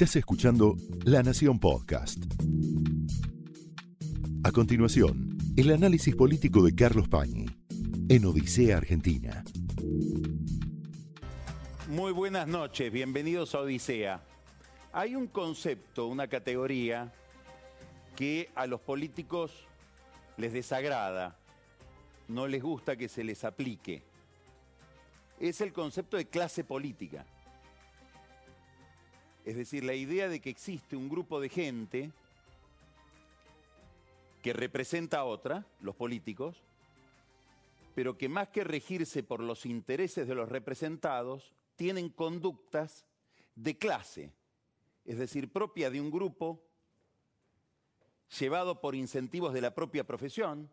Estás escuchando La Nación Podcast. A continuación, el análisis político de Carlos Pañi en Odisea Argentina. Muy buenas noches, bienvenidos a Odisea. Hay un concepto, una categoría que a los políticos les desagrada, no les gusta que se les aplique. Es el concepto de clase política. Es decir, la idea de que existe un grupo de gente que representa a otra, los políticos, pero que más que regirse por los intereses de los representados, tienen conductas de clase, es decir, propia de un grupo llevado por incentivos de la propia profesión,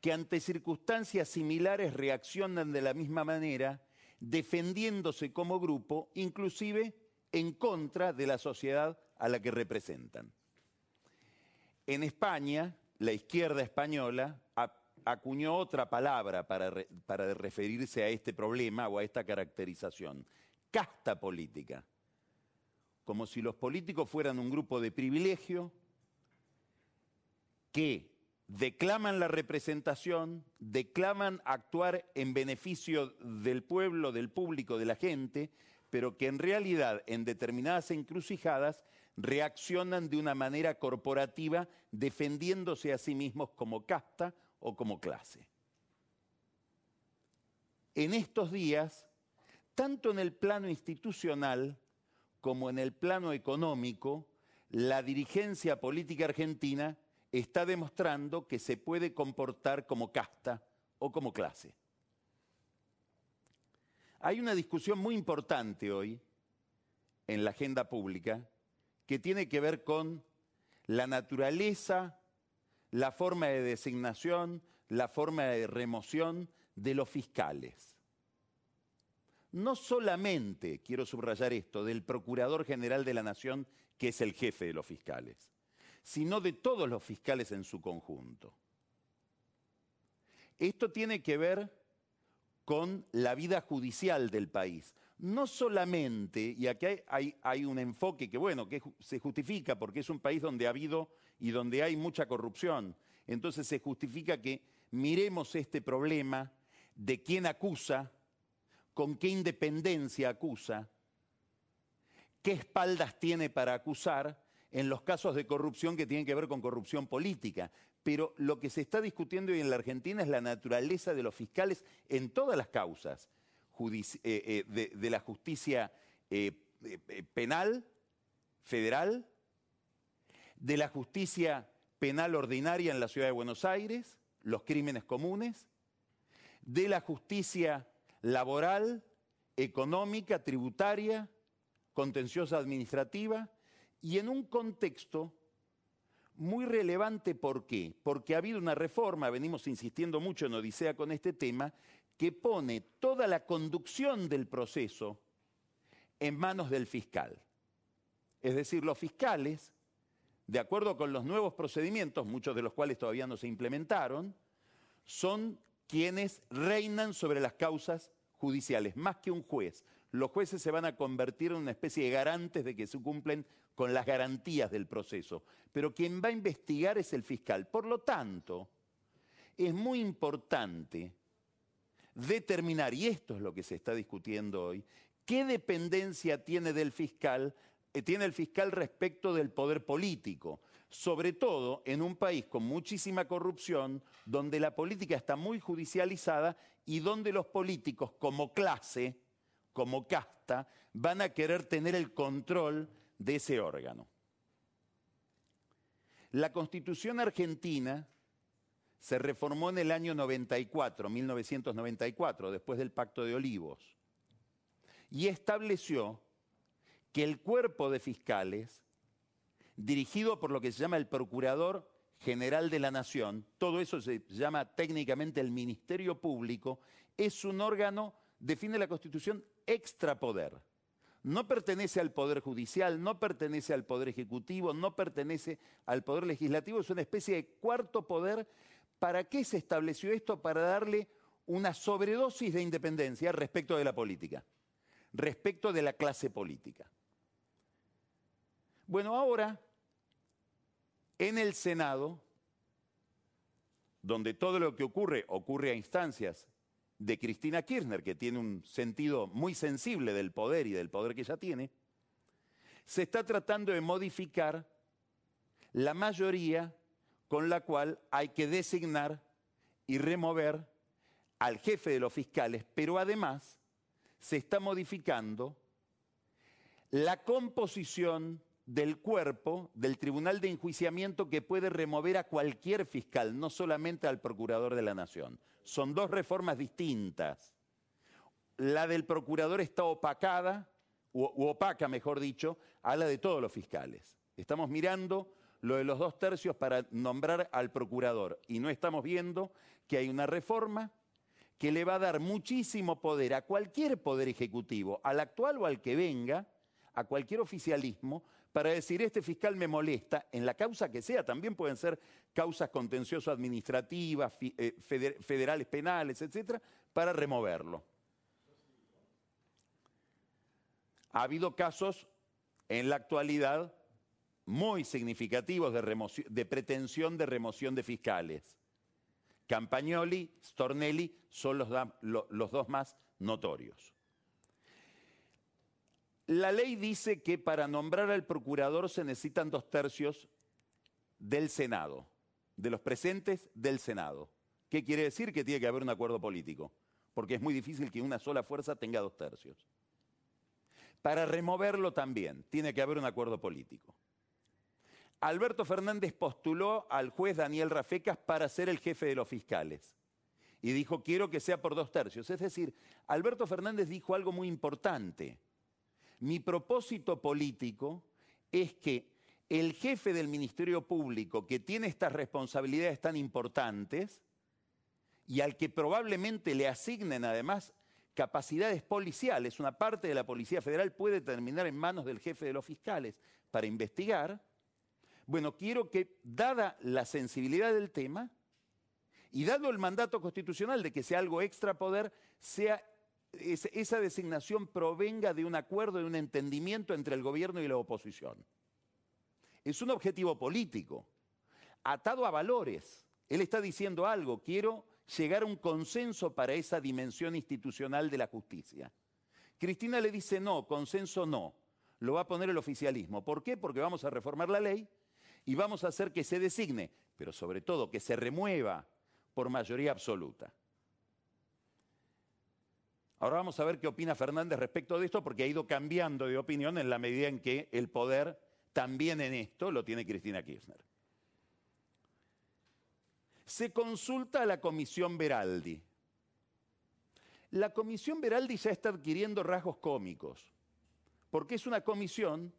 que ante circunstancias similares reaccionan de la misma manera, defendiéndose como grupo, inclusive en contra de la sociedad a la que representan. En España, la izquierda española acuñó otra palabra para, para referirse a este problema o a esta caracterización, casta política, como si los políticos fueran un grupo de privilegio que declaman la representación, declaman actuar en beneficio del pueblo, del público, de la gente, pero que en realidad en determinadas encrucijadas reaccionan de una manera corporativa defendiéndose a sí mismos como casta o como clase. En estos días, tanto en el plano institucional como en el plano económico, la dirigencia política argentina está demostrando que se puede comportar como casta o como clase. Hay una discusión muy importante hoy en la agenda pública que tiene que ver con la naturaleza, la forma de designación, la forma de remoción de los fiscales. No solamente, quiero subrayar esto, del Procurador General de la Nación, que es el jefe de los fiscales sino de todos los fiscales en su conjunto. Esto tiene que ver con la vida judicial del país. No solamente, y aquí hay, un enfoque que, bueno, que se justifica porque es un país donde ha habido y donde hay mucha corrupción. Entonces se justifica que miremos este problema de quién acusa, con qué independencia acusa, qué espaldas tiene para acusar en los casos de corrupción que tienen que ver con corrupción política. Pero lo que se está discutiendo hoy en la Argentina es la naturaleza de los fiscales en todas las causas eh, eh, de, la justicia eh, penal, federal, de la justicia penal ordinaria en la ciudad de Buenos Aires, los crímenes comunes, de la justicia laboral, económica, tributaria, contenciosa administrativa, y en un contexto muy relevante, ¿por qué? Porque ha habido una reforma, venimos insistiendo mucho en Odisea con este tema, que pone toda la conducción del proceso en manos del fiscal. Es decir, los fiscales, de acuerdo con los nuevos procedimientos, muchos de los cuales todavía no se implementaron, son quienes reinan sobre las causas judiciales, más que un juez. Los jueces se van a convertir en una especie de garantes de que se cumplen con las garantías del proceso, pero quien va a investigar es el fiscal. Por lo tanto, es muy importante determinar, y esto es lo que se está discutiendo hoy, qué dependencia tiene del fiscal, eh, tiene el fiscal respecto del poder político, sobre todo en un país con muchísima corrupción, donde la política está muy judicializada y donde los políticos como clase, como casta, van a querer tener el control de ese órgano. La constitución argentina se reformó en el año 94, 1994, después del Pacto de Olivos, y estableció que el cuerpo de fiscales, dirigido por lo que se llama el Procurador General de la Nación, todo eso se llama técnicamente el Ministerio Público, es un órgano, define la Constitución, extrapoder no pertenece al Poder Judicial, no pertenece al Poder Ejecutivo, no pertenece al Poder Legislativo, es una especie de cuarto poder. ¿Para qué se estableció esto? Para darle una sobredosis de independencia respecto de la política, respecto de la clase política. Bueno, ahora, en el Senado, donde todo lo que ocurre ocurre a instancias de Cristina Kirchner, que tiene un sentido muy sensible del poder y del poder que ella tiene, se está tratando de modificar la mayoría con la cual hay que designar y remover al jefe de los fiscales, pero además se está modificando la composición del cuerpo del Tribunal de Enjuiciamiento que puede remover a cualquier fiscal, no solamente al Procurador de la Nación. Son dos reformas distintas. La del Procurador está opacada, u, opaca, mejor dicho, a la de todos los fiscales. Estamos mirando lo de los dos tercios para nombrar al Procurador y no estamos viendo que hay una reforma que le va a dar muchísimo poder a cualquier poder ejecutivo, al actual o al que venga, a cualquier oficialismo, para decir, este fiscal me molesta, en la causa que sea, también pueden ser causas contencioso-administrativas, eh, federales penales, etcétera, para removerlo. Ha habido casos en la actualidad muy significativos de, de pretensión de remoción de fiscales. Campagnoli, Stornelli son los, los dos más notorios. La ley dice que para nombrar al procurador se necesitan dos tercios del Senado, de los presentes del Senado. ¿Qué quiere decir? Que tiene que haber un acuerdo político, porque es muy difícil que una sola fuerza tenga dos tercios. Para removerlo también tiene que haber un acuerdo político. Alberto Fernández postuló al juez Daniel Rafecas para ser el jefe de los fiscales. Y dijo, quiero que sea por dos tercios. Es decir, Alberto Fernández dijo algo muy importante. Mi propósito político es que el jefe del Ministerio Público, que tiene estas responsabilidades tan importantes, y al que probablemente le asignen además capacidades policiales, una parte de la Policía Federal puede terminar en manos del jefe de los fiscales para investigar, bueno, quiero que, dada la sensibilidad del tema, y dado el mandato constitucional de que sea algo extra poder, sea esa designación provenga de un acuerdo, de un entendimiento entre el gobierno y la oposición. Es un objetivo político, atado a valores. Él está diciendo algo, quiero llegar a un consenso para esa dimensión institucional de la justicia. Cristina le dice no, consenso no, lo va a poner el oficialismo. ¿Por qué? Porque vamos a reformar la ley y vamos a hacer que se designe, pero sobre todo que se remueva por mayoría absoluta. Ahora vamos a ver qué opina Fernández respecto de esto, porque ha ido cambiando de opinión en la medida en que el poder también en esto lo tiene Cristina Kirchner. Se consulta a la Comisión Veraldi. La Comisión Veraldi ya está adquiriendo rasgos cómicos, porque es una comisión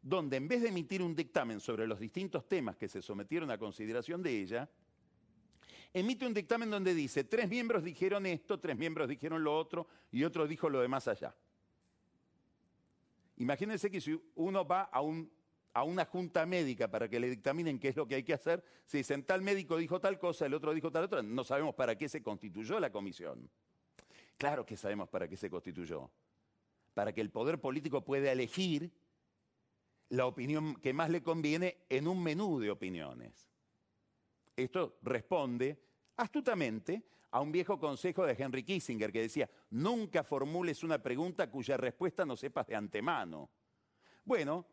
donde en vez de emitir un dictamen sobre los distintos temas que se sometieron a consideración de ella, emite un dictamen donde dice, tres miembros dijeron esto, tres miembros dijeron lo otro y otro dijo lo de más allá. Imagínense que si uno va a, a una junta médica para que le dictaminen qué es lo que hay que hacer, si dicen tal médico dijo tal cosa, el otro dijo tal otra, no sabemos para qué se constituyó la comisión. Claro que sabemos para qué se constituyó. Para que el poder político pueda elegir la opinión que más le conviene en un menú de opiniones. Esto responde astutamente a un viejo consejo de Henry Kissinger que decía, nunca formules una pregunta cuya respuesta no sepas de antemano. Bueno,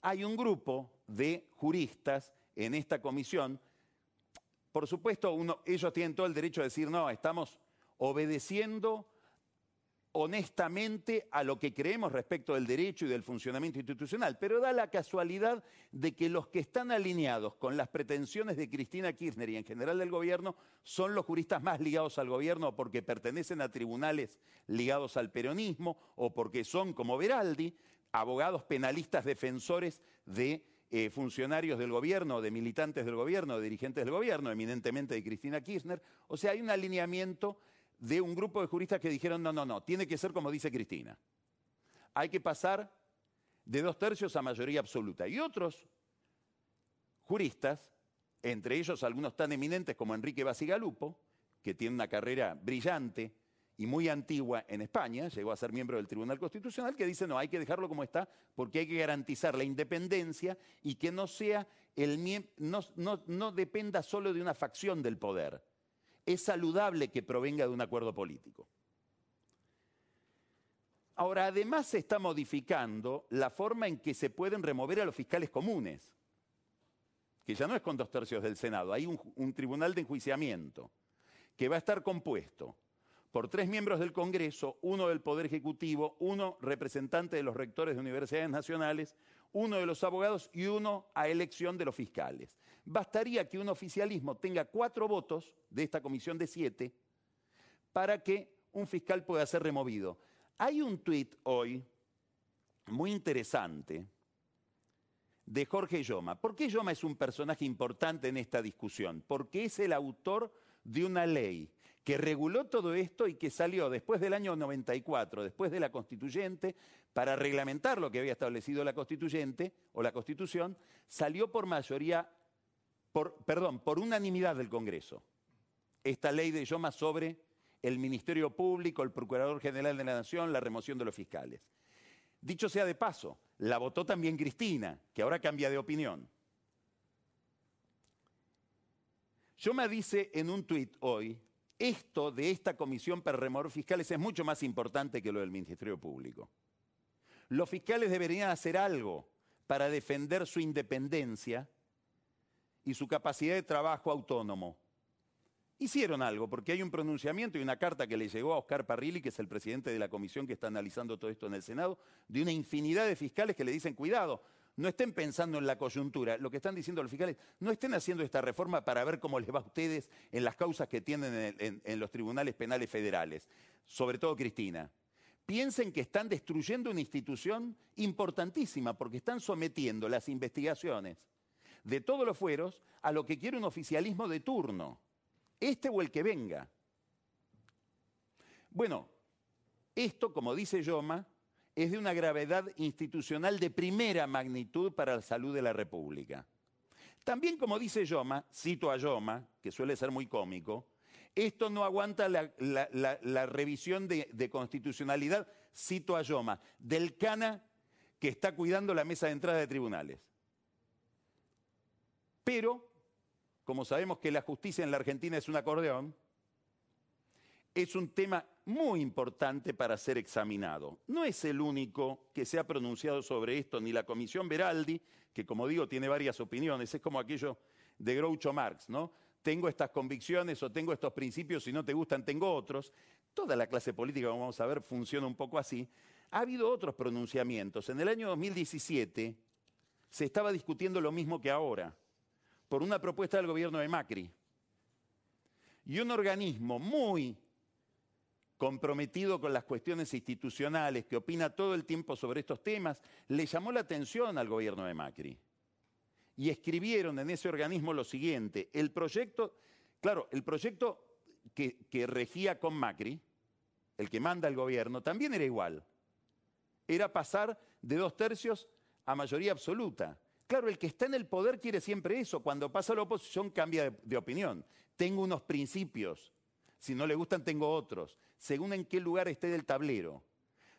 hay un grupo de juristas en esta comisión. Por supuesto, ellos tienen todo el derecho a decir, no, estamos obedeciendo honestamente a lo que creemos respecto del derecho y del funcionamiento institucional, pero da la casualidad de que los que están alineados con las pretensiones de Cristina Kirchner y en general del gobierno son los juristas más ligados al gobierno porque pertenecen a tribunales ligados al peronismo o porque son, como Veraldi, abogados penalistas defensores de eh, funcionarios del gobierno, de militantes del gobierno, de dirigentes del gobierno, eminentemente de Cristina Kirchner. O sea, hay un alineamiento de un grupo de juristas que dijeron, no, no, no, tiene que ser como dice Cristina. Hay que pasar de dos tercios a mayoría absoluta. Y otros juristas, entre ellos algunos tan eminentes como Enrique Basigalupo, que tiene una carrera brillante y muy antigua en España, llegó a ser miembro del Tribunal Constitucional, que dice, no, hay que dejarlo como está porque hay que garantizar la independencia y que no, sea el, no, no dependa solo de una facción del poder. Es saludable que provenga de un acuerdo político. Ahora, además se está modificando la forma en que se pueden remover a los fiscales comunes, que ya no es con dos tercios del Senado, hay un, un tribunal de enjuiciamiento que va a estar compuesto por tres miembros del Congreso, uno del Poder Ejecutivo, uno representante de los rectores de universidades nacionales, uno de los abogados y uno a elección de los fiscales. Bastaría que un oficialismo tenga cuatro votos de esta comisión de siete para que un fiscal pueda ser removido. Hay un tuit hoy muy interesante de Jorge Yoma. ¿Por qué Yoma es un personaje importante en esta discusión? Porque es el autor de una ley que reguló todo esto y que salió después del año 94, después de la constituyente, para reglamentar lo que había establecido la constituyente o la constitución, salió por mayoría, por, perdón, por unanimidad del Congreso. Esta ley de Yoma sobre el Ministerio Público, el Procurador General de la Nación, la remoción de los fiscales. Dicho sea de paso, la votó también Cristina, que ahora cambia de opinión. Yoma dice en un tuit hoy, esto de esta comisión para remover fiscales es mucho más importante que lo del Ministerio Público. Los fiscales deberían hacer algo para defender su independencia y su capacidad de trabajo autónomo. Hicieron algo, porque hay un pronunciamiento y una carta que le llegó a Oscar Parrilli, que es el presidente de la comisión que está analizando todo esto en el Senado, de una infinidad de fiscales que le dicen, cuidado, no estén pensando en la coyuntura. Lo que están diciendo los fiscales, no estén haciendo esta reforma para ver cómo les va a ustedes en las causas que tienen en, los tribunales penales federales, sobre todo Cristina. Piensen que están destruyendo una institución importantísima porque están sometiendo las investigaciones de todos los fueros a lo que quiere un oficialismo de turno, este o el que venga. Bueno, esto, como dice Yoma, es de una gravedad institucional de primera magnitud para la salud de la República. También, como dice Yoma, cito a Yoma, que suele ser muy cómico, esto no aguanta la, revisión de, de, constitucionalidad, cito a Yoma, del CANA que está cuidando la mesa de entrada de tribunales. Pero, como sabemos que la justicia en la Argentina es un acordeón, es un tema muy importante para ser examinado. No es el único que se ha pronunciado sobre esto, ni la Comisión Veraldi, que como digo tiene varias opiniones, es como aquello de Groucho Marx, ¿no? Tengo estas convicciones o tengo estos principios, si no te gustan tengo otros. Toda la clase política, como vamos a ver, funciona un poco así. Ha habido otros pronunciamientos. En el año 2017 se estaba discutiendo lo mismo que ahora, por una propuesta del gobierno de Macri. Y un organismo muy comprometido con las cuestiones institucionales, que opina todo el tiempo sobre estos temas, le llamó la atención al gobierno de Macri. Y escribieron en ese organismo lo siguiente, el proyecto, claro, el proyecto que, regía con Macri, el que manda el gobierno, también era igual. Era pasar de dos tercios a mayoría absoluta. Claro, el que está en el poder quiere siempre eso. Cuando pasa la oposición cambia de opinión. Tengo unos principios si no le gustan, tengo otros, según en qué lugar esté del tablero.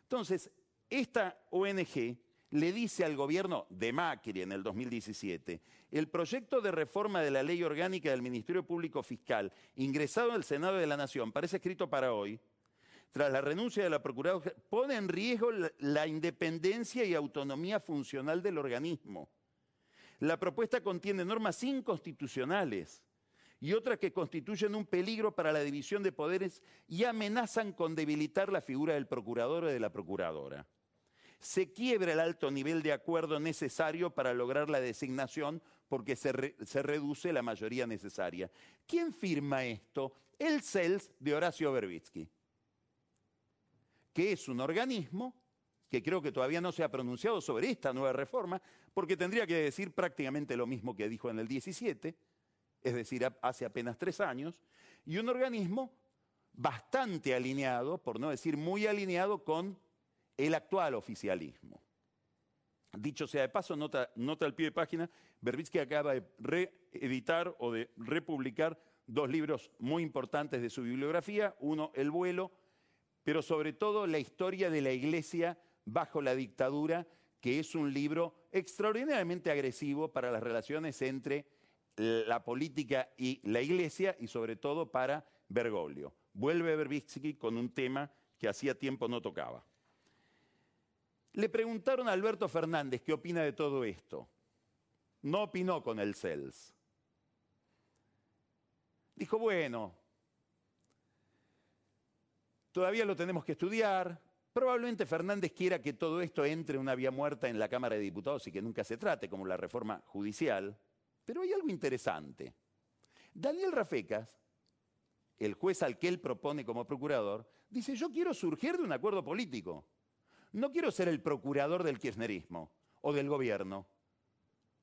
Entonces, esta ONG le dice al gobierno de Macri en el 2017, el proyecto de reforma de la ley orgánica del Ministerio Público Fiscal, ingresado el Senado de la Nación, parece escrito para hoy, tras la renuncia de la Procuraduría, pone en riesgo la independencia y autonomía funcional del organismo. La propuesta contiene normas inconstitucionales y otras que constituyen un peligro para la división de poderes y amenazan con debilitar la figura del procurador o de la procuradora. Se quiebra el alto nivel de acuerdo necesario para lograr la designación porque se, reduce la mayoría necesaria. ¿Quién firma esto? El CELS de Horacio Berbitsky, que es un organismo que creo que todavía no se ha pronunciado sobre esta nueva reforma, porque tendría que decir prácticamente lo mismo que dijo en el 17, es decir, hace apenas tres años, y un organismo bastante alineado, por no decir muy alineado, con el actual oficialismo. Dicho sea de paso, nota, al pie de página, Berbitsky acaba de reeditar o de republicar dos libros muy importantes de su bibliografía. Uno, El vuelo, pero sobre todo la historia de la Iglesia bajo la dictadura, que es un libro extraordinariamente agresivo para las relaciones entre la política y la Iglesia y sobre todo para Bergoglio. Vuelve Berbitsky con un tema que hacía tiempo no tocaba. Le preguntaron a Alberto Fernández qué opina de todo esto. No opinó con el CELS. Dijo, bueno, todavía lo tenemos que estudiar. Probablemente Fernández quiera que todo esto entre una vía muerta en la Cámara de Diputados y que nunca se trate, como la reforma judicial. Pero hay algo interesante. Daniel Rafecas, el juez al que él propone como procurador, dice, yo quiero surgir de un acuerdo político. No quiero ser el procurador del kirchnerismo, o del gobierno,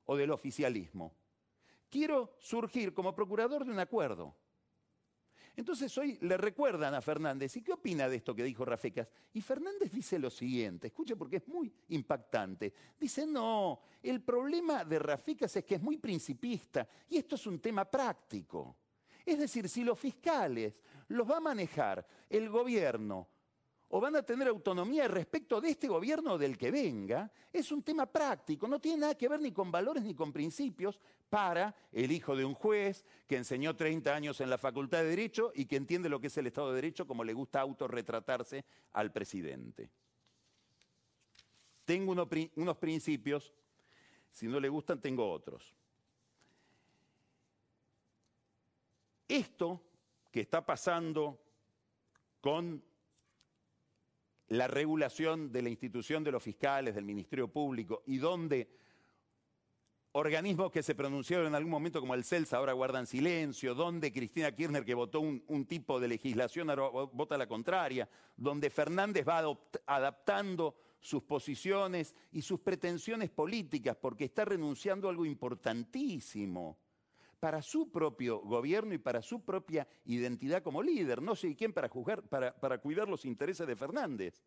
o del oficialismo. Quiero surgir como procurador de un acuerdo. Entonces hoy le recuerdan a Fernández, ¿y qué opina de esto que dijo Rafecas? Y Fernández dice lo siguiente, escuche porque es muy impactante. Dice, no, el problema de Rafecas es que es muy principista y esto es un tema práctico. Es decir, si los fiscales los va a manejar el gobierno o van a tener autonomía respecto de este gobierno del que venga, es un tema práctico, no tiene nada que ver ni con valores ni con principios para el hijo de un juez que enseñó 30 años en la Facultad de Derecho y que entiende lo que es el Estado de Derecho como le gusta autorretratarse al presidente. Tengo unos principios, si no le gustan tengo otros. Esto que está pasando con la regulación de la institución de los fiscales, del Ministerio Público, y donde organismos que se pronunciaron en algún momento como el CELS ahora guardan silencio, donde Cristina Kirchner que votó un, un tipo de legislación ahora vota la contraria, donde Fernández va adaptando sus posiciones y sus pretensiones políticas porque está renunciando a algo importantísimo para su propio gobierno y para su propia identidad como líder. No sé quién para, juzgar, para, cuidar los intereses de Fernández.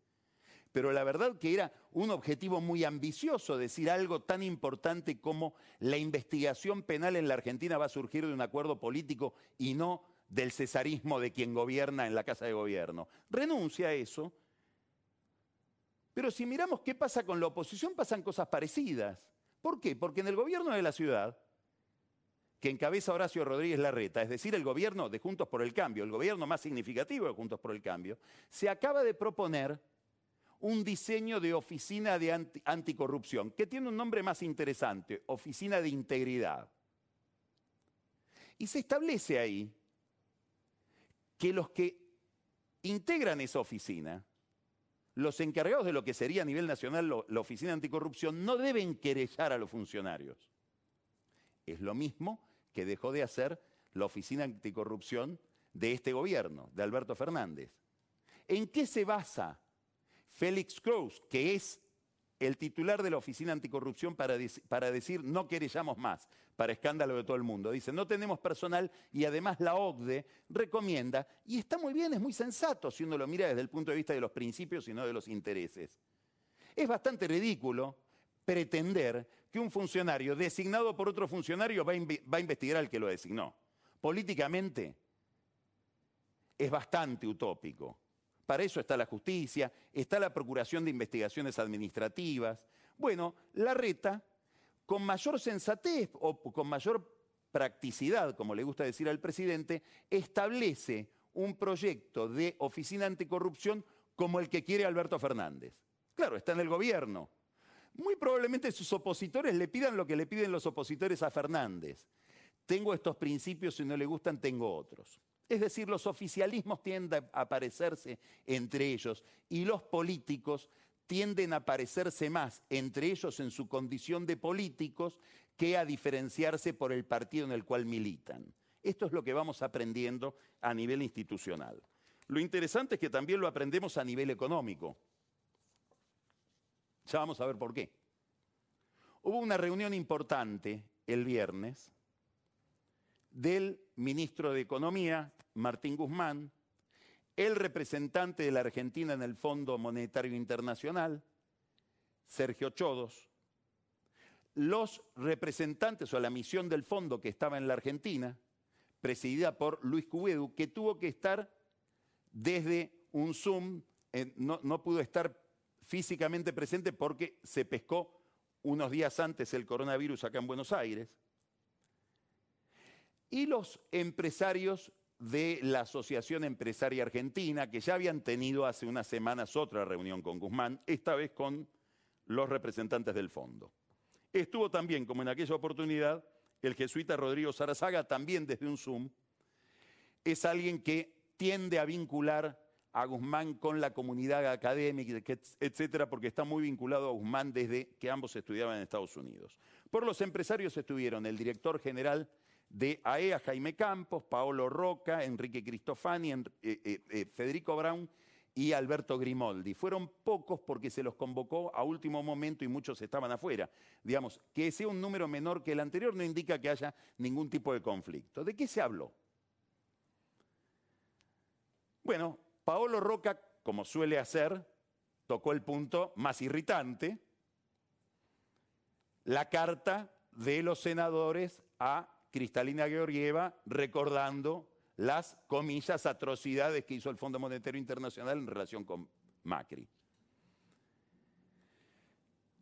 Pero la verdad que era un objetivo muy ambicioso decir algo tan importante como la investigación penal en la Argentina va a surgir de un acuerdo político y no del cesarismo de quien gobierna en la Casa de Gobierno. Renuncia a eso. Pero si miramos qué pasa con la oposición, pasan cosas parecidas. ¿Por qué? Porque en el gobierno de la ciudad que encabeza Horacio Rodríguez Larreta, es decir, el gobierno de Juntos por el Cambio, el gobierno más significativo de Juntos por el Cambio, se acaba de proponer un diseño de oficina de anticorrupción, que tiene un nombre más interesante, Oficina de Integridad. Y se establece ahí que los que integran esa oficina, los encargados de lo que sería a nivel nacional la Oficina Anticorrupción, no deben querellar a los funcionarios. Es lo mismo que dejó de hacer la Oficina Anticorrupción de este gobierno, de Alberto Fernández. ¿En qué se basa Félix Cruz, que es el titular de la Oficina Anticorrupción para, para, decir no querellamos más, para escándalo de todo el mundo. Dice, no tenemos personal y además la OCDE recomienda, y está muy bien, es muy sensato si uno lo mira desde el punto de vista de los principios y no de los intereses. Es bastante ridículo pretender que un funcionario designado por otro funcionario va a, investigar al que lo designó. Políticamente es bastante utópico. Para eso está la justicia, está la Procuración de Investigaciones Administrativas. Bueno, la reta, con mayor sensatez o con mayor practicidad, como le gusta decir al presidente, establece un proyecto de oficina anticorrupción como el que quiere Alberto Fernández. Claro, está en el gobierno, muy probablemente sus opositores le pidan lo que le piden los opositores a Fernández. Tengo estos principios, si no le gustan, tengo otros. Es decir, los oficialismos tienden a parecerse entre ellos y los políticos tienden a parecerse más entre ellos en su condición de políticos que a diferenciarse por el partido en el cual militan. Esto es lo que vamos aprendiendo a nivel institucional. Lo interesante es que también lo aprendemos a nivel económico. Ya vamos a ver por qué. Hubo una reunión importante el viernes del ministro de Economía, Martín Guzmán, el representante de la Argentina en el Fondo Monetario Internacional, Sergio Chodos, los representantes o la misión del fondo que estaba en la Argentina, presidida por Luis Cubedu, que tuvo que estar desde un Zoom eh, no, no pudo estar físicamente presente porque se pescó unos días antes el coronavirus acá en Buenos Aires. Y los empresarios de la Asociación Empresaria Argentina, que ya habían tenido hace unas semanas otra reunión con Guzmán, esta vez con los representantes del fondo. Estuvo también, como en aquella oportunidad, el jesuita Rodrigo Sarazaga, también desde un Zoom. Es alguien que tiende a vincular a Guzmán con la comunidad académica, etcétera, porque está muy vinculado a Guzmán desde que ambos estudiaban en Estados Unidos. Por los empresarios estuvieron el director general de AEA, e Jaime Campos, Paolo Roca, Enrique Cristofani, eh, eh, eh, Federico Brown y Alberto Grimoldi. Fueron pocos porque se los convocó a último momento y muchos estaban afuera. Digamos, que sea un número menor que el anterior no indica que haya ningún tipo de conflicto. ¿De qué se habló? Bueno, Paolo Roca, como suele hacer, tocó el punto más irritante, la carta de los senadores a Cristalina Georgieva recordando las, comillas, atrocidades que hizo el Fondo Monetario Internacional en relación con Macri.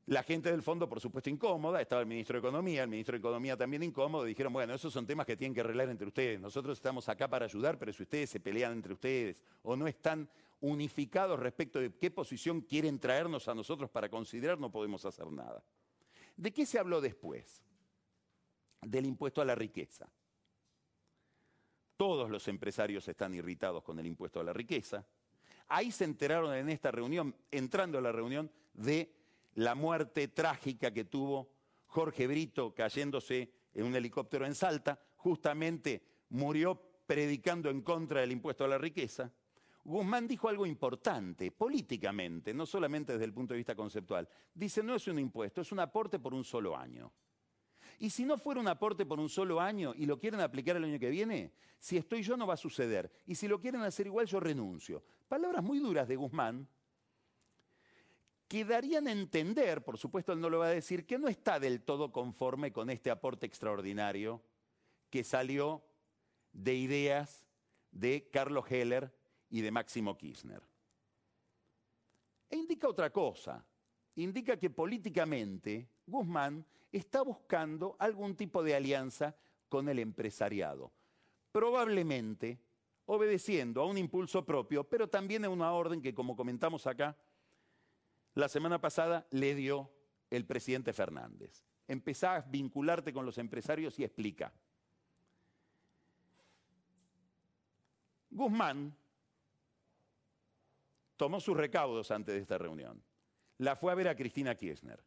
La gente del fondo, por supuesto, incómoda, estaba el ministro de Economía, el ministro de Economía también incómodo, dijeron, bueno, esos son temas que tienen que arreglar entre ustedes, nosotros estamos acá para ayudar, pero si ustedes se pelean entre ustedes o no están unificados respecto de qué posición quieren traernos a nosotros para considerar, no podemos hacer nada. ¿De qué se habló después? del impuesto a la riqueza. Todos los empresarios están irritados con el impuesto a la riqueza. Ahí se enteraron en esta reunión, entrando a la reunión, de la muerte trágica que tuvo Jorge Brito cayéndose en un helicóptero en Salta. Justamente murió predicando en contra del impuesto a la riqueza. Guzmán dijo algo importante, políticamente, no solamente desde el punto de vista conceptual. Dice, no es un impuesto, es un aporte por un solo año. Y si no fuera un aporte por un solo año y lo quieren aplicar el año que viene, si estoy yo no va a suceder. Y si lo quieren hacer igual, yo renuncio. Palabras muy duras de Guzmán que darían a entender, por supuesto él no lo va a decir, que no está del todo conforme con este aporte extraordinario que salió de ideas de Carlos Heller y de Máximo Kirchner. E indica otra cosa, indica que políticamente Guzmán está buscando algún tipo de alianza con el empresariado. Probablemente obedeciendo a un impulso propio, pero también a una orden que, como comentamos acá, la semana pasada le dio el presidente Fernández. Empezá a vincularte con los empresarios y explica. Guzmán tomó sus recaudos antes de esta reunión. La fue a ver a Cristina Kirchner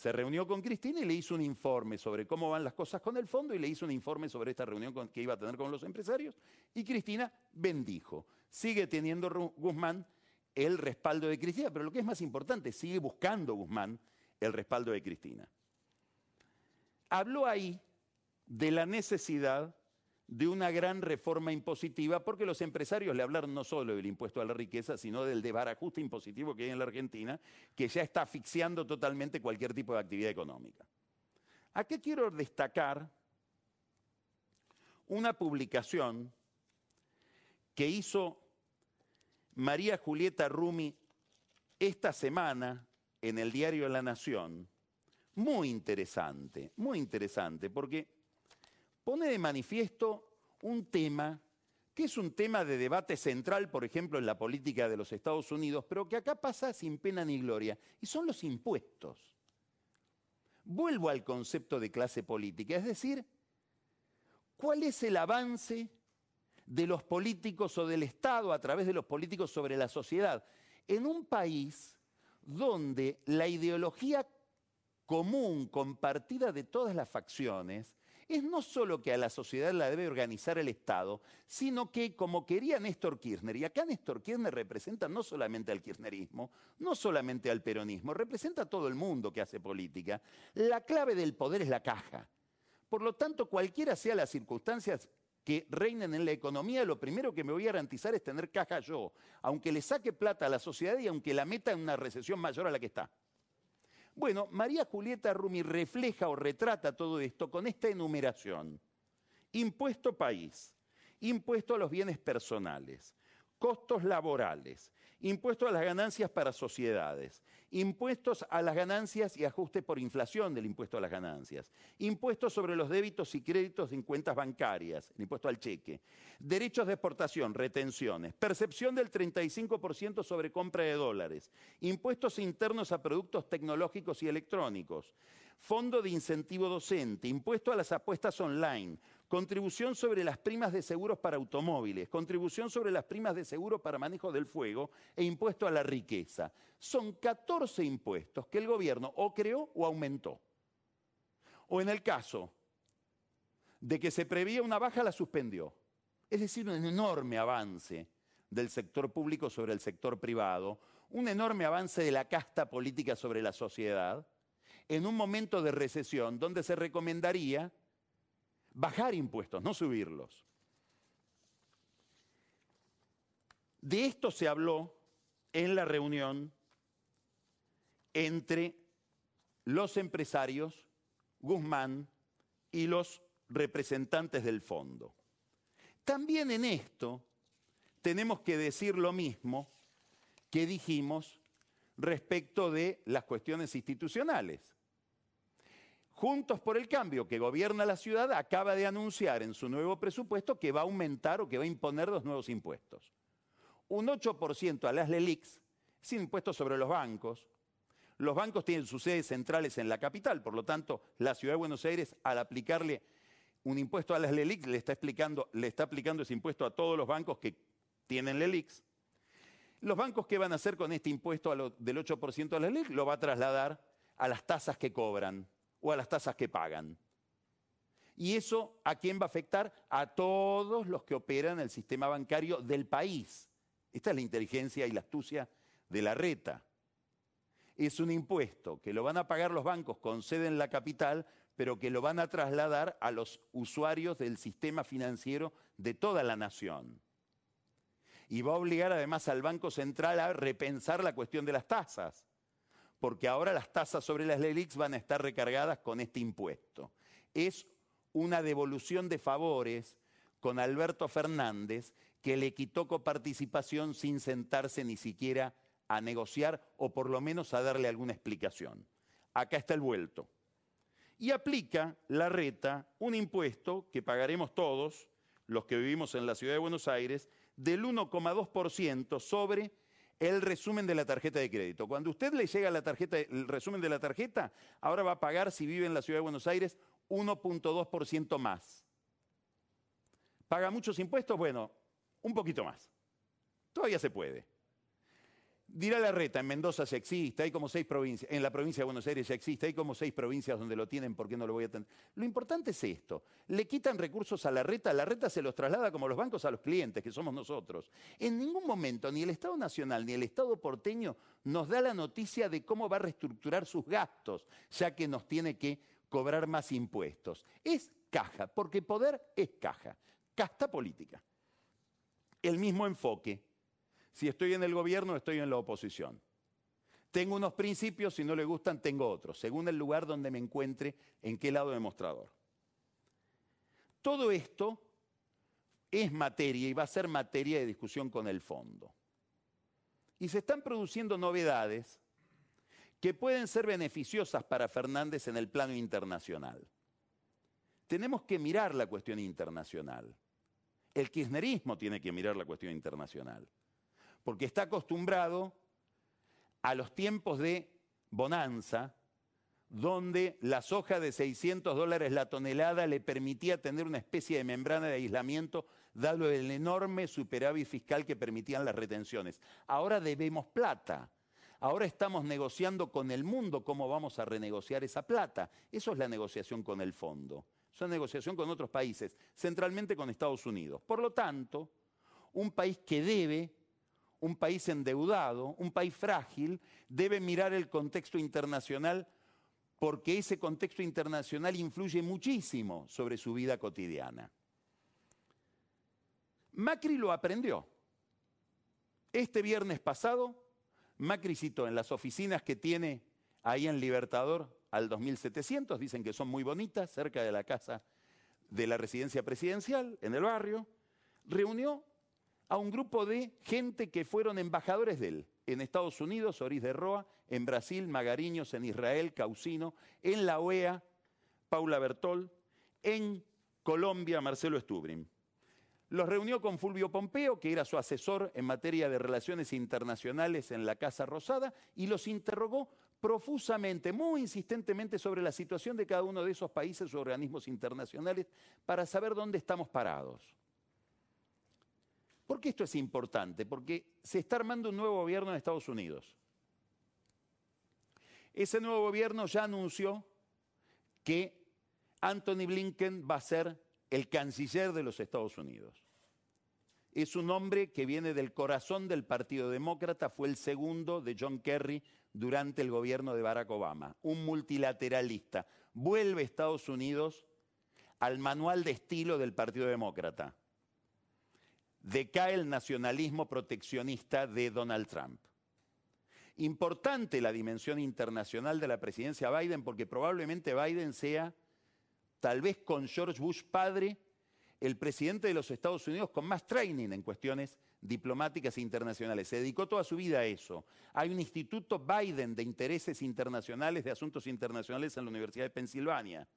se reunió con Cristina y le hizo un informe sobre cómo van las cosas con el fondo y le hizo un informe sobre esta reunión que iba a tener con los empresarios. Y Cristina bendijo. Sigue teniendo Guzmán el respaldo de Cristina, pero lo que es más importante, sigue buscando Guzmán el respaldo de Cristina. Habló ahí de la necesidad de una gran reforma impositiva, porque los empresarios le hablaron no solo del impuesto a la riqueza, sino del desbarajuste impositivo que hay en la Argentina, que ya está asfixiando totalmente cualquier tipo de actividad económica. Aquí quiero destacar una publicación que hizo María Julieta Rumi esta semana en el diario La Nación, muy interesante, muy interesante, porque pone de manifiesto un tema que es un tema de debate central, por ejemplo, en la política de los Estados Unidos, pero que acá pasa sin pena ni gloria, y son los impuestos. Vuelvo al concepto de clase política, es decir, ¿cuál es el avance de los políticos o del Estado a través de los políticos sobre la sociedad? En un país donde la ideología común, compartida de todas las facciones, es no solo que a la sociedad la debe organizar el Estado, sino que como quería Néstor Kirchner, y acá Néstor Kirchner representa no solamente al kirchnerismo, no solamente al peronismo, representa a todo el mundo que hace política, la clave del poder es la caja. Por lo tanto, cualquiera sea las circunstancias que reinen en la economía, lo primero que me voy a garantizar es tener caja yo, aunque le saque plata a la sociedad y aunque la meta en una recesión mayor a la que está. Bueno, María Julieta Rumi refleja o retrata todo esto con esta enumeración. Impuesto país, impuesto a los bienes personales, costos laborales, impuestos a las ganancias para sociedades, impuestos a las ganancias y ajuste por inflación del impuesto a las ganancias, impuestos sobre los débitos y créditos en cuentas bancarias, el impuesto al cheque, derechos de exportación, retenciones, percepción del 35% sobre compra de dólares, impuestos internos a productos tecnológicos y electrónicos, fondo de incentivo docente, impuesto a las apuestas online, contribución sobre las primas de seguros para automóviles, contribución sobre las primas de seguro para manejo del fuego e impuesto a la riqueza. Son 14 impuestos que el gobierno o creó o aumentó. O en el caso de que se prevía una baja, la suspendió. Es decir, un enorme avance del sector público sobre el sector privado, un enorme avance de la casta política sobre la sociedad, en un momento de recesión donde se recomendaría bajar impuestos, no subirlos. De esto se habló en la reunión entre los empresarios, Guzmán y los representantes del fondo. También en esto tenemos que decir lo mismo que dijimos respecto de las cuestiones institucionales. Juntos por el Cambio, que gobierna la ciudad, acaba de anunciar en su nuevo presupuesto que va a aumentar o que va a imponer los nuevos impuestos. Un 8% a las LELIX, sin impuestos sobre los bancos. Los bancos tienen sus sedes centrales en la capital, por lo tanto, la ciudad de Buenos Aires, al aplicarle un impuesto a las LELIX, le está, le está aplicando ese impuesto a todos los bancos que tienen LELIX. Los bancos, ¿qué van a hacer con este impuesto del 8% a las LELIX? Lo va a trasladar a las tasas que cobran o a las tasas que pagan. ¿Y eso a quién va a afectar? A todos los que operan el sistema bancario del país. Esta es la inteligencia y la astucia de la reta. Es un impuesto que lo van a pagar los bancos con sede en la capital, pero que lo van a trasladar a los usuarios del sistema financiero de toda la nación. Y va a obligar además al Banco Central a repensar la cuestión de las tasas porque ahora las tasas sobre las LELIX van a estar recargadas con este impuesto. Es una devolución de favores con Alberto Fernández que le quitó coparticipación sin sentarse ni siquiera a negociar o por lo menos a darle alguna explicación. Acá está el vuelto. Y aplica la reta un impuesto que pagaremos todos, los que vivimos en la ciudad de Buenos Aires, del 1,2% sobre el resumen de la tarjeta de crédito. Cuando usted le llega la tarjeta, el resumen de la tarjeta, ahora va a pagar, si vive en la ciudad de Buenos Aires, 1.2% más. ¿Paga muchos impuestos? Bueno, un poquito más. Todavía se puede. Dirá la reta, en Mendoza se existe, hay como seis provincias, en la provincia de Buenos Aires ya existe, hay como seis provincias donde lo tienen, ¿por qué no lo voy a tener? Lo importante es esto, le quitan recursos a la reta, la reta se los traslada como los bancos a los clientes, que somos nosotros. En ningún momento ni el Estado Nacional ni el Estado porteño nos da la noticia de cómo va a reestructurar sus gastos, ya que nos tiene que cobrar más impuestos. Es caja, porque poder es caja, casta política. El mismo enfoque si estoy en el gobierno, estoy en la oposición. Tengo unos principios, si no le gustan, tengo otros, según el lugar donde me encuentre, en qué lado del mostrador. Todo esto es materia y va a ser materia de discusión con el fondo. Y se están produciendo novedades que pueden ser beneficiosas para Fernández en el plano internacional. Tenemos que mirar la cuestión internacional. El kirchnerismo tiene que mirar la cuestión internacional porque está acostumbrado a los tiempos de bonanza, donde la soja de 600 dólares la tonelada le permitía tener una especie de membrana de aislamiento, dado el enorme superávit fiscal que permitían las retenciones. Ahora debemos plata. Ahora estamos negociando con el mundo cómo vamos a renegociar esa plata. Eso es la negociación con el fondo. Es una negociación con otros países, centralmente con Estados Unidos. Por lo tanto, un país que debe un país endeudado, un país frágil, debe mirar el contexto internacional porque ese contexto internacional influye muchísimo sobre su vida cotidiana. Macri lo aprendió. Este viernes pasado, Macri citó en las oficinas que tiene ahí en Libertador al 2700, dicen que son muy bonitas, cerca de la casa de la residencia presidencial, en el barrio, reunió a un grupo de gente que fueron embajadores de él. En Estados Unidos, Oris de Roa, en Brasil, Magariños, en Israel, Causino, en la OEA, Paula Bertol, en Colombia, Marcelo Stubrin. Los reunió con Fulvio Pompeo, que era su asesor en materia de relaciones internacionales en la Casa Rosada, y los interrogó profusamente, muy insistentemente sobre la situación de cada uno de esos países o organismos internacionales para saber dónde estamos parados. ¿Por qué esto es importante? Porque se está armando un nuevo gobierno en Estados Unidos. Ese nuevo gobierno ya anunció que Anthony Blinken va a ser el canciller de los Estados Unidos. Es un hombre que viene del corazón del Partido Demócrata, fue el segundo de John Kerry durante el gobierno de Barack Obama, un multilateralista. Vuelve Estados Unidos al manual de estilo del Partido Demócrata. Decae el nacionalismo proteccionista de Donald Trump. Importante la dimensión internacional de la presidencia Biden porque probablemente Biden sea, tal vez con George Bush padre, el presidente de los Estados Unidos con más training en cuestiones diplomáticas e internacionales. Se dedicó toda su vida a eso. Hay un instituto Biden de intereses internacionales, de asuntos internacionales en la Universidad de Pensilvania.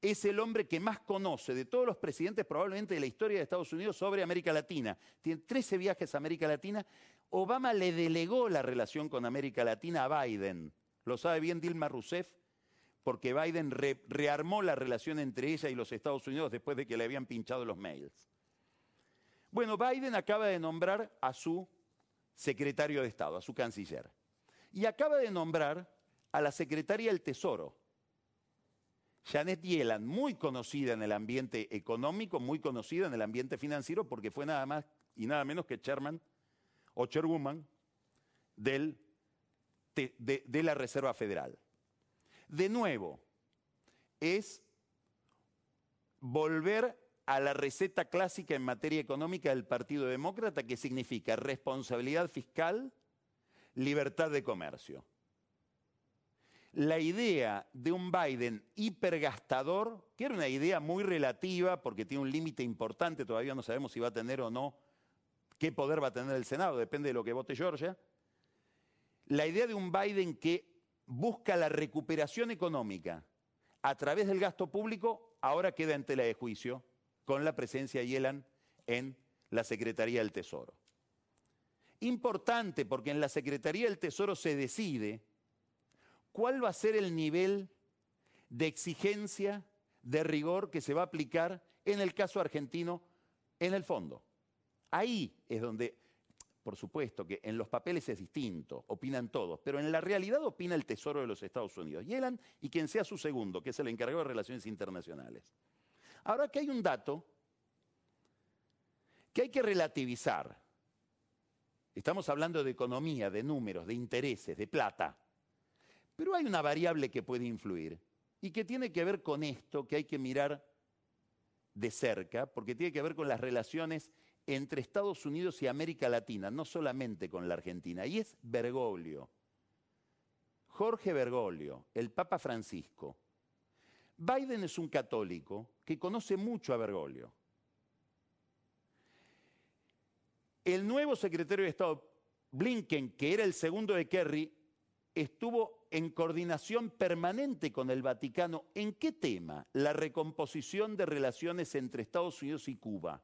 Es el hombre que más conoce de todos los presidentes probablemente de la historia de Estados Unidos sobre América Latina. Tiene 13 viajes a América Latina. Obama le delegó la relación con América Latina a Biden. Lo sabe bien Dilma Rousseff porque Biden rearmó la relación entre ella y los Estados Unidos después de que le habían pinchado los mails. Bueno, Biden acaba de nombrar a su secretario de Estado, a su canciller, y acaba de nombrar a la secretaria del Tesoro, Janet Yellen, muy conocida en el ambiente económico, muy conocida en el ambiente financiero, porque fue nada más y nada menos que chairman o chairwoman del, de la Reserva Federal. De nuevo, es volver a la receta clásica en materia económica del Partido Demócrata, que significa responsabilidad fiscal, libertad de comercio. La idea de un Biden hipergastador, que era una idea muy relativa porque tiene un límite importante, todavía no sabemos si va a tener o no, qué poder va a tener el Senado, depende de lo que vote Georgia. La idea de un Biden que busca la recuperación económica a través del gasto público, ahora queda en tela de juicio con la presencia de Yellen en la Secretaría del Tesoro. Importante porque en la Secretaría del Tesoro se decide cuál va a ser el nivel de exigencia, de rigor que se va a aplicar en el caso argentino en el fondo. Ahí es donde por supuesto que en los papeles es distinto, opinan todos, pero en la realidad opina el Tesoro de los Estados Unidos, Yellen y quien sea su segundo, que es el encargado de Relaciones Internacionales. Ahora que hay un dato que hay que relativizar. Estamos hablando de economía, de números, de intereses, de plata. Pero hay una variable que puede influir y que tiene que ver con esto que hay que mirar de cerca, porque tiene que ver con las relaciones entre Estados Unidos y América Latina, no solamente con la Argentina, y es Bergoglio. Jorge Bergoglio, el Papa Francisco. Biden es un católico que conoce mucho a Bergoglio. El nuevo secretario de Estado, Blinken, que era el segundo de Kerry, estuvo en coordinación permanente con el Vaticano. ¿En qué tema? La recomposición de relaciones entre Estados Unidos y Cuba.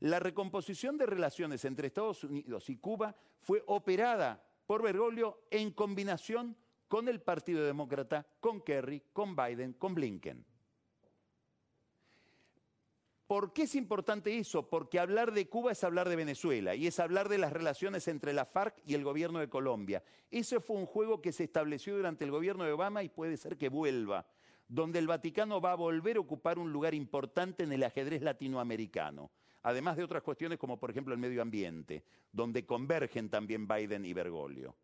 La recomposición de relaciones entre Estados Unidos y Cuba fue operada por Bergoglio en combinación con el Partido Demócrata, con Kerry, con Biden, con Blinken. ¿Por qué es importante eso? Porque hablar de Cuba es hablar de Venezuela y es hablar de las relaciones entre la FARC y el gobierno de Colombia. Ese fue un juego que se estableció durante el gobierno de Obama y puede ser que vuelva, donde el Vaticano va a volver a ocupar un lugar importante en el ajedrez latinoamericano además de otras cuestiones como por ejemplo el medio ambiente, donde convergen también Biden y Bergoglio.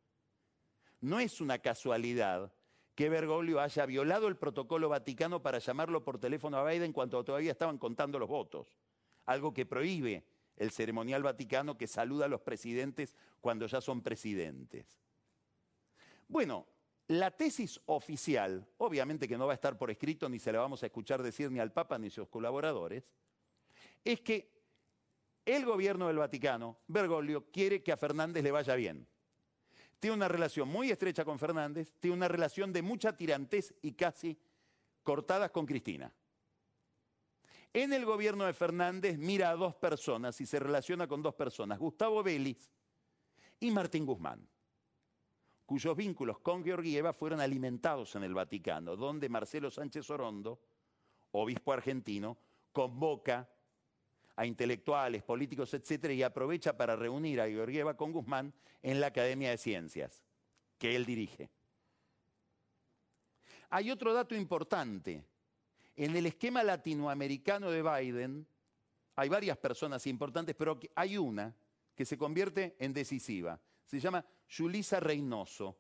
No es una casualidad que Bergoglio haya violado el protocolo vaticano para llamarlo por teléfono a Biden cuando todavía estaban contando los votos, algo que prohíbe el ceremonial vaticano que saluda a los presidentes cuando ya son presidentes. Bueno, la tesis oficial, obviamente que no va a estar por escrito ni se la vamos a escuchar decir ni al Papa ni a sus colaboradores, es que El gobierno del Vaticano, Bergoglio, quiere que a Fernández le vaya bien. Tiene una relación muy estrecha con Fernández, tiene una relación de mucha tirantez y casi cortadas con Cristina. En el gobierno de Fernández mira a dos personas y se relaciona con dos personas, Gustavo Vélez y Martín Guzmán, cuyos vínculos con Georgieva fueron alimentados en el Vaticano, donde Marcelo Sánchez Orondo, obispo argentino, convoca a intelectuales, políticos, etcétera, y aprovecha para reunir a Georgieva con Guzmán en la Academia de Ciencias, que él dirige. Hay otro dato importante en el esquema latinoamericano de Biden hay varias personas importantes, pero hay una que se convierte en decisiva. Se llama Julisa Reynoso.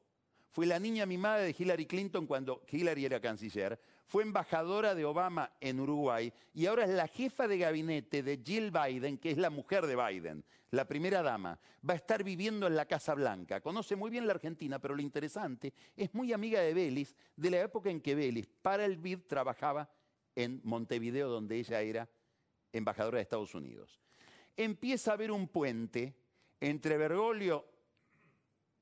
Fue la niña mimada de Hillary Clinton cuando Hillary era canciller. Fue embajadora de Obama en Uruguay y ahora es la jefa de gabinete de Jill Biden, que es la mujer de Biden, la primera dama. Va a estar viviendo en la Casa Blanca. Conoce muy bien la Argentina, pero lo interesante es muy amiga de Vélez, de la época en que Vélez para el BID trabajaba en Montevideo, donde ella era embajadora de Estados Unidos. Empieza a haber un puente entre Bergoglio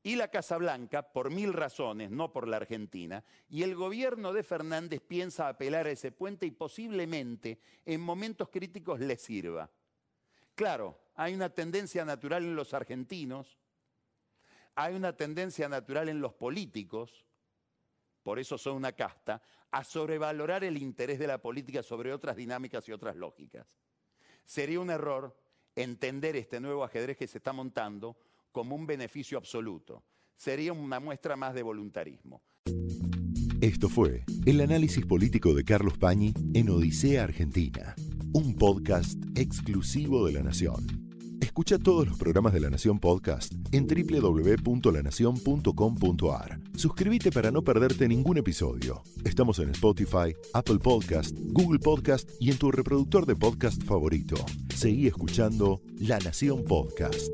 y la Casa Blanca por mil razones, no por la Argentina, y el gobierno de Fernández piensa apelar a ese puente y posiblemente en momentos críticos le sirva. Claro, hay una tendencia natural en los argentinos, hay una tendencia natural en los políticos, por eso son una casta, a sobrevalorar el interés de la política sobre otras dinámicas y otras lógicas. Sería un error entender este nuevo ajedrez que se está montando como un beneficio absoluto. Sería una muestra más de voluntarismo. Esto fue el análisis político de Carlos Pañi en Odisea Argentina, un podcast exclusivo de la Nación. Escucha todos los programas de La Nación Podcast en www.lanacion.com.ar. Suscríbete para no perderte ningún episodio. Estamos en Spotify, Apple Podcast, Google Podcast y en tu reproductor de podcast favorito. Seguí escuchando La Nación Podcast.